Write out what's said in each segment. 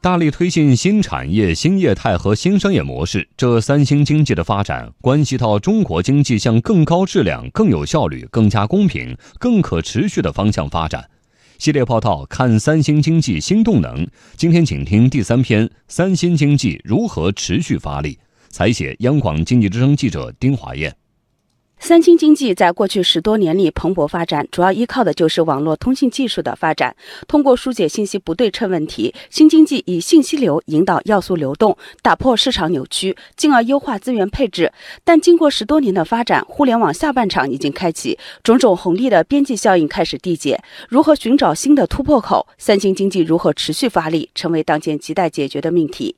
大力推进新产业、新业态和新商业模式，这三星经济的发展关系到中国经济向更高质量、更有效率、更加公平、更可持续的方向发展。系列报道看三星经济新动能。今天请听第三篇：三星经济如何持续发力？采写央广经济之声记者丁华燕。三星经济在过去十多年里蓬勃发展，主要依靠的就是网络通信技术的发展。通过疏解信息不对称问题，新经济以信息流引导要素流动，打破市场扭曲，进而优化资源配置。但经过十多年的发展，互联网下半场已经开启，种种红利的边际效应开始递减。如何寻找新的突破口？三星经济如何持续发力，成为当前亟待解决的命题。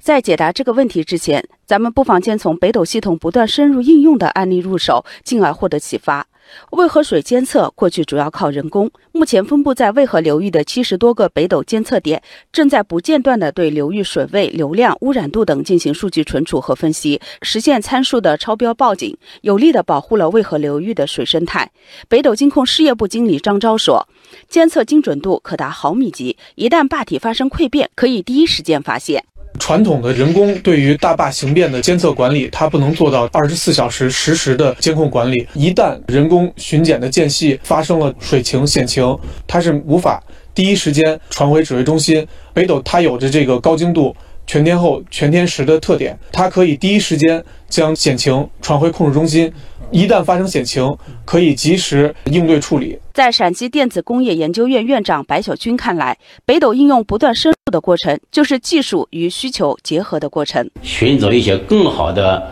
在解答这个问题之前，咱们不妨先从北斗系统不断深入应用的案例入手，进而获得启发。渭河水监测过去主要靠人工，目前分布在渭河流域的七十多个北斗监测点，正在不间断地对流域水位、流量、污染度等进行数据存储和分析，实现参数的超标报警，有力地保护了渭河流域的水生态。北斗金控事业部经理张钊说：“监测精准度可达毫米级，一旦坝体发生溃变，可以第一时间发现。”传统的人工对于大坝形变的监测管理，它不能做到二十四小时实时的监控管理。一旦人工巡检的间隙发生了水情险情，它是无法第一时间传回指挥中心。北斗它有着这个高精度。全天候、全天时的特点，它可以第一时间将险情传回控制中心，一旦发生险情，可以及时应对处理。在陕西电子工业研究院院长白小军看来，北斗应用不断深入的过程，就是技术与需求结合的过程。寻找一些更好的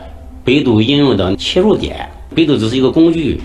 北斗应用的切入点，北斗只是一个工具，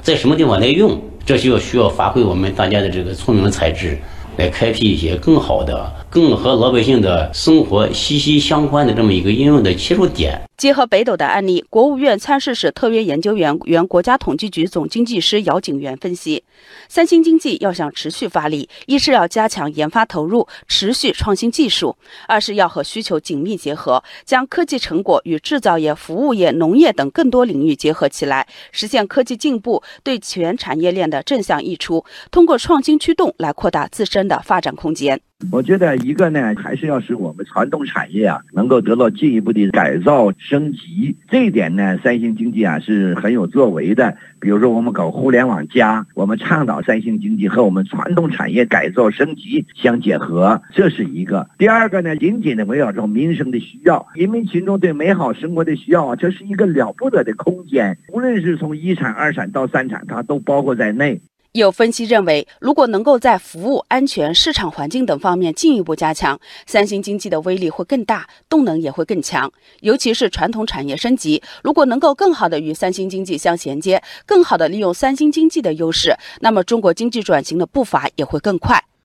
在什么地方来用，这需要需要发挥我们大家的这个聪明才智。来开辟一些更好的、更和老百姓的生活息息相关的这么一个应用的切入点。结合北斗的案例，国务院参事室特约研究员、原国家统计局总经济师姚景元分析，三星经济要想持续发力，一是要加强研发投入，持续创新技术；二是要和需求紧密结合，将科技成果与制造业、服务业、农业等更多领域结合起来，实现科技进步对全产业链的正向溢出，通过创新驱动来扩大自身的发展空间。我觉得一个呢，还是要使我们传统产业啊，能够得到进一步的改造升级。这一点呢，三星经济啊是很有作为的。比如说，我们搞互联网加，我们倡导三星经济和我们传统产业改造升级相结合，这是一个。第二个呢，紧紧的围绕着民生的需要，人民群众对美好生活的需要啊，这是一个了不得的空间。无论是从一产、二产到三产，它都包括在内。有分析认为，如果能够在服务、安全、市场环境等方面进一步加强，三星经济的威力会更大，动能也会更强。尤其是传统产业升级，如果能够更好的与三星经济相衔接，更好的利用三星经济的优势，那么中国经济转型的步伐也会更快。